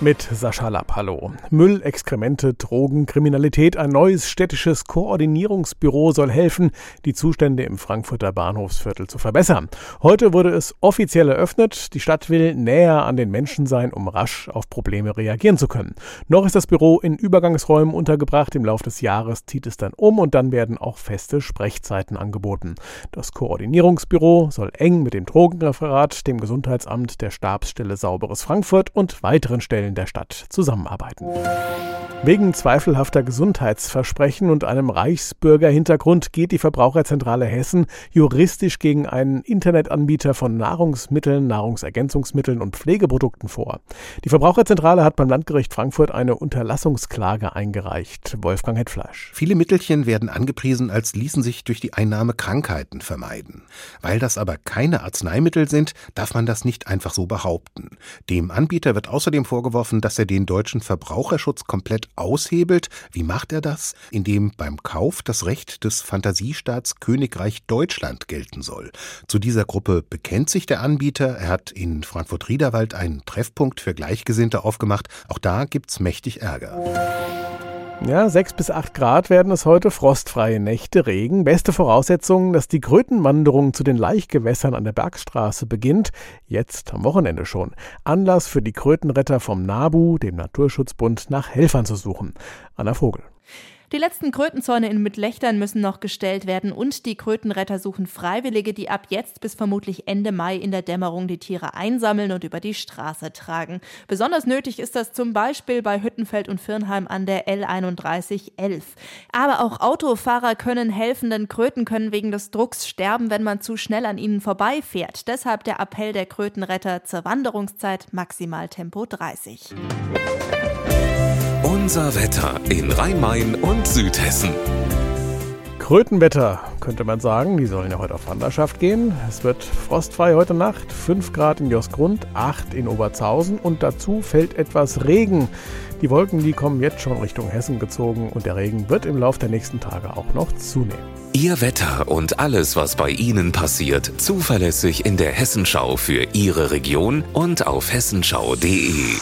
Mit Sascha Lapp, hallo. Müll, Exkremente, Drogen, Kriminalität. Ein neues städtisches Koordinierungsbüro soll helfen, die Zustände im Frankfurter Bahnhofsviertel zu verbessern. Heute wurde es offiziell eröffnet. Die Stadt will näher an den Menschen sein, um rasch auf Probleme reagieren zu können. Noch ist das Büro in Übergangsräumen untergebracht. Im Laufe des Jahres zieht es dann um und dann werden auch feste Sprechzeiten angeboten. Das Koordinierungsbüro soll eng mit dem Drogenreferat, dem Gesundheitsamt, der Stabsstelle Sauberes Frankfurt und weiteren Stellen der Stadt zusammenarbeiten. Wegen zweifelhafter Gesundheitsversprechen und einem Reichsbürgerhintergrund geht die Verbraucherzentrale Hessen juristisch gegen einen Internetanbieter von Nahrungsmitteln, Nahrungsergänzungsmitteln und Pflegeprodukten vor. Die Verbraucherzentrale hat beim Landgericht Frankfurt eine Unterlassungsklage eingereicht. Wolfgang Hetfleisch. Viele Mittelchen werden angepriesen, als ließen sich durch die Einnahme Krankheiten vermeiden. Weil das aber keine Arzneimittel sind, darf man das nicht einfach so behaupten. Dem Anbieter wird außerdem vorgeworfen, dass er den deutschen Verbraucherschutz komplett aushebelt. Wie macht er das? Indem beim Kauf das Recht des Fantasiestaats Königreich Deutschland gelten soll. Zu dieser Gruppe bekennt sich der Anbieter. Er hat in Frankfurt-Riederwald einen Treffpunkt für Gleichgesinnte aufgemacht. Auch da gibt's mächtig Ärger. Ja, 6 bis 8 Grad werden es heute, frostfreie Nächte, Regen. Beste Voraussetzungen, dass die Krötenwanderung zu den Laichgewässern an der Bergstraße beginnt. Jetzt am Wochenende schon. Anlass für die Krötenretter vom NABU, dem Naturschutzbund, nach Helfern zu suchen. Anna Vogel. Die letzten Krötenzäune in Mitlechtern müssen noch gestellt werden und die Krötenretter suchen Freiwillige, die ab jetzt bis vermutlich Ende Mai in der Dämmerung die Tiere einsammeln und über die Straße tragen. Besonders nötig ist das zum Beispiel bei Hüttenfeld und Firnheim an der L3111. Aber auch Autofahrer können helfen, denn Kröten können wegen des Drucks sterben, wenn man zu schnell an ihnen vorbeifährt. Deshalb der Appell der Krötenretter zur Wanderungszeit Maximaltempo 30. Unser Wetter in Rhein-Main und Südhessen. Krötenwetter, könnte man sagen. Die sollen ja heute auf Wanderschaft gehen. Es wird frostfrei heute Nacht. 5 Grad in Josgrund, 8 in Oberzausen und dazu fällt etwas Regen. Die Wolken, die kommen jetzt schon Richtung Hessen gezogen und der Regen wird im Laufe der nächsten Tage auch noch zunehmen. Ihr Wetter und alles, was bei Ihnen passiert, zuverlässig in der Hessenschau für Ihre Region und auf hessenschau.de.